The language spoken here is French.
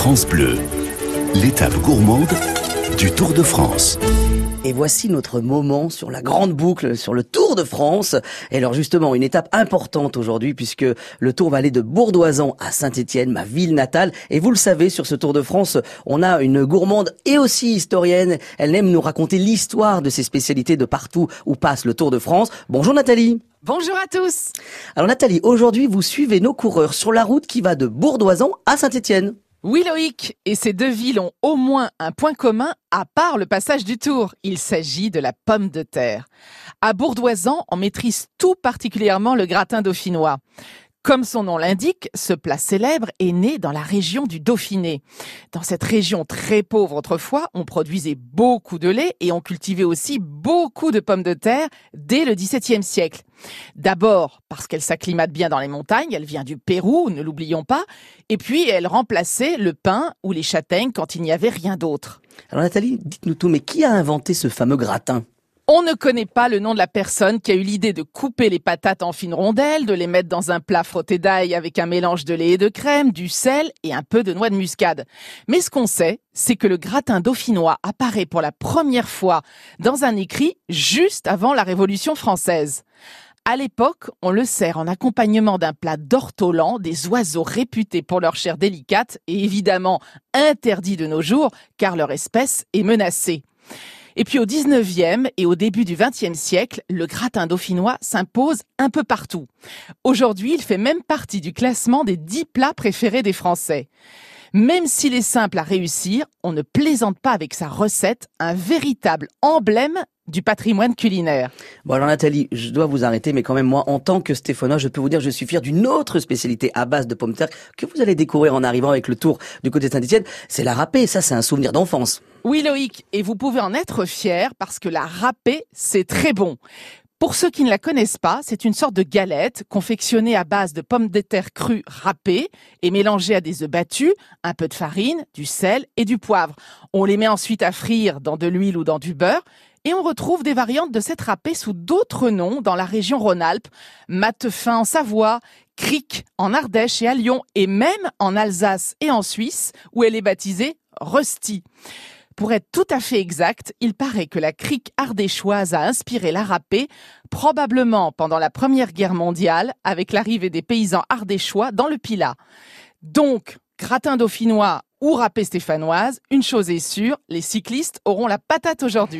France Bleu, l'étape gourmande du Tour de France. Et voici notre moment sur la grande boucle, sur le Tour de France. Et alors justement, une étape importante aujourd'hui puisque le Tour va aller de Bourdoisan à Saint-Étienne, ma ville natale. Et vous le savez, sur ce Tour de France, on a une gourmande et aussi historienne. Elle aime nous raconter l'histoire de ses spécialités de partout où passe le Tour de France. Bonjour Nathalie. Bonjour à tous. Alors Nathalie, aujourd'hui vous suivez nos coureurs sur la route qui va de Bourdoisan à Saint-Étienne. Oui Loïc, et ces deux villes ont au moins un point commun à part le passage du Tour. Il s'agit de la pomme de terre. À Bourdoisan, on maîtrise tout particulièrement le gratin dauphinois. Comme son nom l'indique, ce plat célèbre est né dans la région du Dauphiné. Dans cette région très pauvre autrefois, on produisait beaucoup de lait et on cultivait aussi beaucoup de pommes de terre dès le XVIIe siècle. D'abord parce qu'elle s'acclimate bien dans les montagnes, elle vient du Pérou, ne l'oublions pas, et puis elle remplaçait le pain ou les châtaignes quand il n'y avait rien d'autre. Alors Nathalie, dites-nous tout, mais qui a inventé ce fameux gratin? On ne connaît pas le nom de la personne qui a eu l'idée de couper les patates en fines rondelles, de les mettre dans un plat frotté d'ail avec un mélange de lait et de crème, du sel et un peu de noix de muscade. Mais ce qu'on sait, c'est que le gratin dauphinois apparaît pour la première fois dans un écrit juste avant la Révolution française. À l'époque, on le sert en accompagnement d'un plat d'ortolan, des oiseaux réputés pour leur chair délicate et évidemment interdits de nos jours car leur espèce est menacée. Et puis au 19e et au début du 20e siècle, le gratin dauphinois s'impose un peu partout. Aujourd'hui, il fait même partie du classement des 10 plats préférés des Français. Même s'il est simple à réussir, on ne plaisante pas avec sa recette, un véritable emblème du patrimoine culinaire. Bon alors Nathalie, je dois vous arrêter, mais quand même moi, en tant que Stéphanois, je peux vous dire, je suis fier d'une autre spécialité à base de pommes de terre que vous allez découvrir en arrivant avec le tour du côté Saint-Etienne. C'est la râpée, ça c'est un souvenir d'enfance. Oui Loïc, et vous pouvez en être fier parce que la râpée, c'est très bon. Pour ceux qui ne la connaissent pas, c'est une sorte de galette confectionnée à base de pommes de terre crues râpées et mélangées à des œufs battus, un peu de farine, du sel et du poivre. On les met ensuite à frire dans de l'huile ou dans du beurre et on retrouve des variantes de cette râpée sous d'autres noms dans la région Rhône-Alpes, Matefin en Savoie, Cric en Ardèche et à Lyon, et même en Alsace et en Suisse, où elle est baptisée Rusty. Pour être tout à fait exact, il paraît que la crique ardéchoise a inspiré la râpée, probablement pendant la Première Guerre mondiale, avec l'arrivée des paysans ardéchois dans le Pilat. Donc, gratin dauphinois ou râpée stéphanoise, une chose est sûre, les cyclistes auront la patate aujourd'hui.